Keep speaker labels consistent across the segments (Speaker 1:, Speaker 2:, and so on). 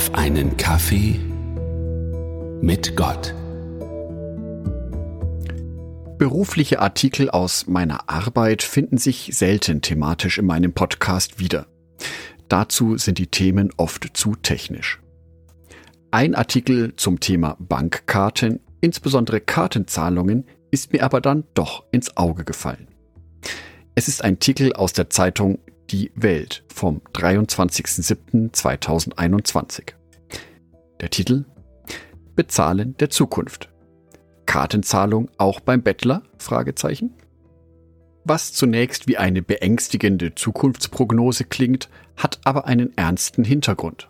Speaker 1: auf einen Kaffee mit Gott.
Speaker 2: Berufliche Artikel aus meiner Arbeit finden sich selten thematisch in meinem Podcast wieder. Dazu sind die Themen oft zu technisch. Ein Artikel zum Thema Bankkarten, insbesondere Kartenzahlungen, ist mir aber dann doch ins Auge gefallen. Es ist ein Artikel aus der Zeitung Die Welt vom 23.07.2021. Der Titel Bezahlen der Zukunft. Kartenzahlung auch beim Bettler? Was zunächst wie eine beängstigende Zukunftsprognose klingt, hat aber einen ernsten Hintergrund.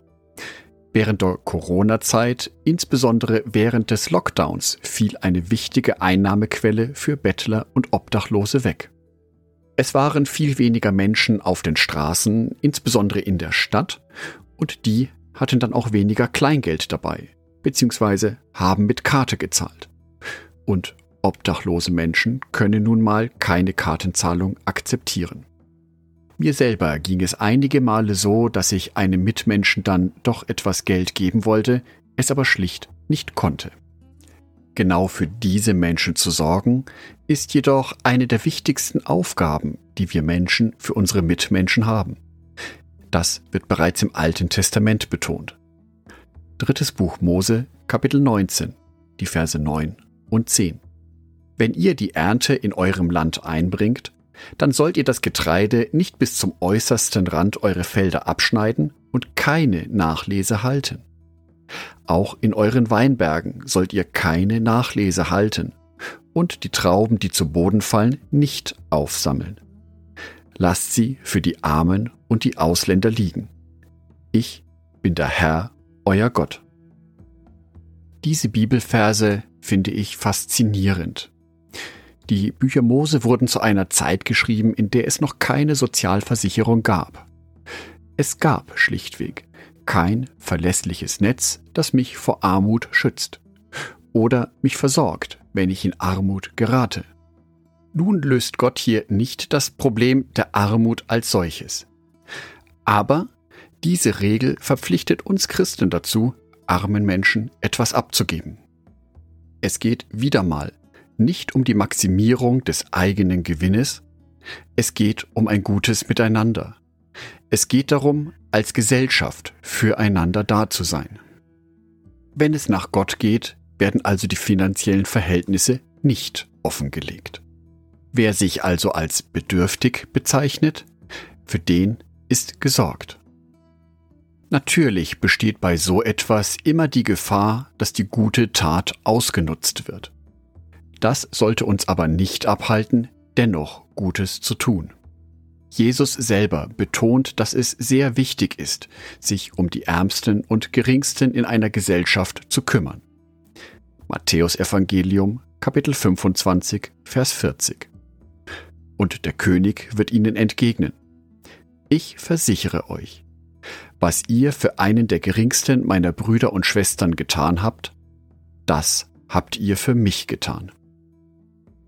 Speaker 2: Während der Corona-Zeit, insbesondere während des Lockdowns, fiel eine wichtige Einnahmequelle für Bettler und Obdachlose weg. Es waren viel weniger Menschen auf den Straßen, insbesondere in der Stadt, und die hatten dann auch weniger Kleingeld dabei, beziehungsweise haben mit Karte gezahlt. Und obdachlose Menschen können nun mal keine Kartenzahlung akzeptieren. Mir selber ging es einige Male so, dass ich einem Mitmenschen dann doch etwas Geld geben wollte, es aber schlicht nicht konnte. Genau für diese Menschen zu sorgen, ist jedoch eine der wichtigsten Aufgaben, die wir Menschen für unsere Mitmenschen haben. Das wird bereits im Alten Testament betont. Drittes Buch Mose, Kapitel 19, die Verse 9 und 10. Wenn ihr die Ernte in eurem Land einbringt, dann sollt ihr das Getreide nicht bis zum äußersten Rand eurer Felder abschneiden und keine Nachlese halten. Auch in euren Weinbergen sollt ihr keine Nachlese halten und die Trauben, die zu Boden fallen, nicht aufsammeln. Lasst sie für die Armen und die Ausländer liegen. Ich bin der Herr, euer Gott. Diese Bibelverse finde ich faszinierend. Die Bücher Mose wurden zu einer Zeit geschrieben, in der es noch keine Sozialversicherung gab. Es gab schlichtweg kein verlässliches Netz, das mich vor Armut schützt oder mich versorgt, wenn ich in Armut gerate. Nun löst Gott hier nicht das Problem der Armut als solches. Aber diese Regel verpflichtet uns Christen dazu, armen Menschen etwas abzugeben. Es geht wieder mal nicht um die Maximierung des eigenen Gewinnes, es geht um ein gutes Miteinander. Es geht darum, als Gesellschaft füreinander da zu sein. Wenn es nach Gott geht, werden also die finanziellen Verhältnisse nicht offengelegt. Wer sich also als bedürftig bezeichnet, für den ist gesorgt. Natürlich besteht bei so etwas immer die Gefahr, dass die gute Tat ausgenutzt wird. Das sollte uns aber nicht abhalten, dennoch Gutes zu tun. Jesus selber betont, dass es sehr wichtig ist, sich um die Ärmsten und Geringsten in einer Gesellschaft zu kümmern. Matthäus Evangelium Kapitel 25 Vers 40. Und der König wird ihnen entgegnen. Ich versichere euch, was ihr für einen der geringsten meiner Brüder und Schwestern getan habt, das habt ihr für mich getan.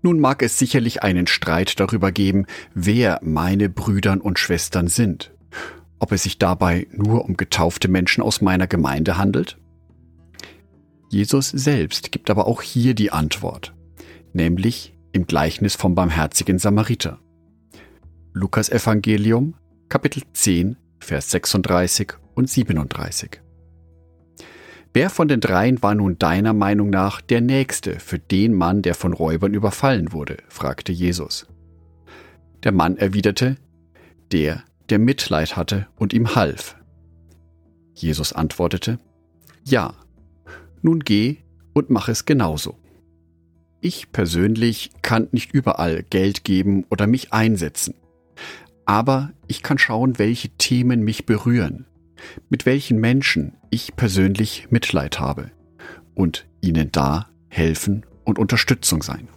Speaker 2: Nun mag es sicherlich einen Streit darüber geben, wer meine Brüdern und Schwestern sind. Ob es sich dabei nur um getaufte Menschen aus meiner Gemeinde handelt? Jesus selbst gibt aber auch hier die Antwort, nämlich im Gleichnis vom barmherzigen Samariter. Lukas Evangelium, Kapitel 10, Vers 36 und 37. Wer von den dreien war nun deiner Meinung nach der Nächste für den Mann, der von Räubern überfallen wurde? fragte Jesus. Der Mann erwiderte, der, der Mitleid hatte und ihm half. Jesus antwortete, Ja, nun geh und mach es genauso. Ich persönlich kann nicht überall Geld geben oder mich einsetzen. Aber ich kann schauen, welche Themen mich berühren, mit welchen Menschen ich persönlich Mitleid habe und ihnen da helfen und Unterstützung sein.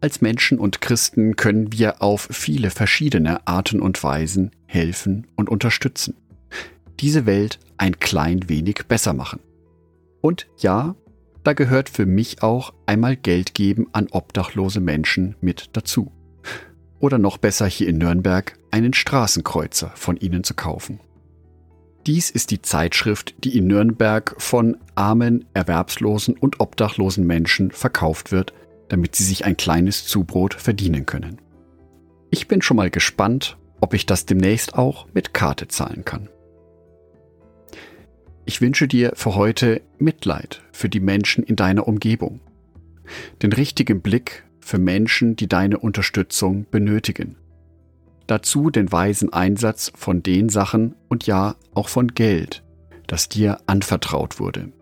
Speaker 2: Als Menschen und Christen können wir auf viele verschiedene Arten und Weisen helfen und unterstützen. Diese Welt ein klein wenig besser machen. Und ja, da gehört für mich auch einmal Geld geben an obdachlose Menschen mit dazu. Oder noch besser hier in Nürnberg einen Straßenkreuzer von ihnen zu kaufen. Dies ist die Zeitschrift, die in Nürnberg von armen, erwerbslosen und obdachlosen Menschen verkauft wird, damit sie sich ein kleines Zubrot verdienen können. Ich bin schon mal gespannt, ob ich das demnächst auch mit Karte zahlen kann. Ich wünsche dir für heute Mitleid für die Menschen in deiner Umgebung, den richtigen Blick für Menschen, die deine Unterstützung benötigen. Dazu den weisen Einsatz von den Sachen und ja auch von Geld, das dir anvertraut wurde.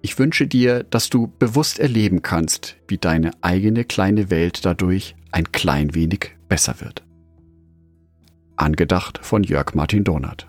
Speaker 2: Ich wünsche dir, dass du bewusst erleben kannst, wie deine eigene kleine Welt dadurch ein klein wenig besser wird. Angedacht von Jörg Martin Donat.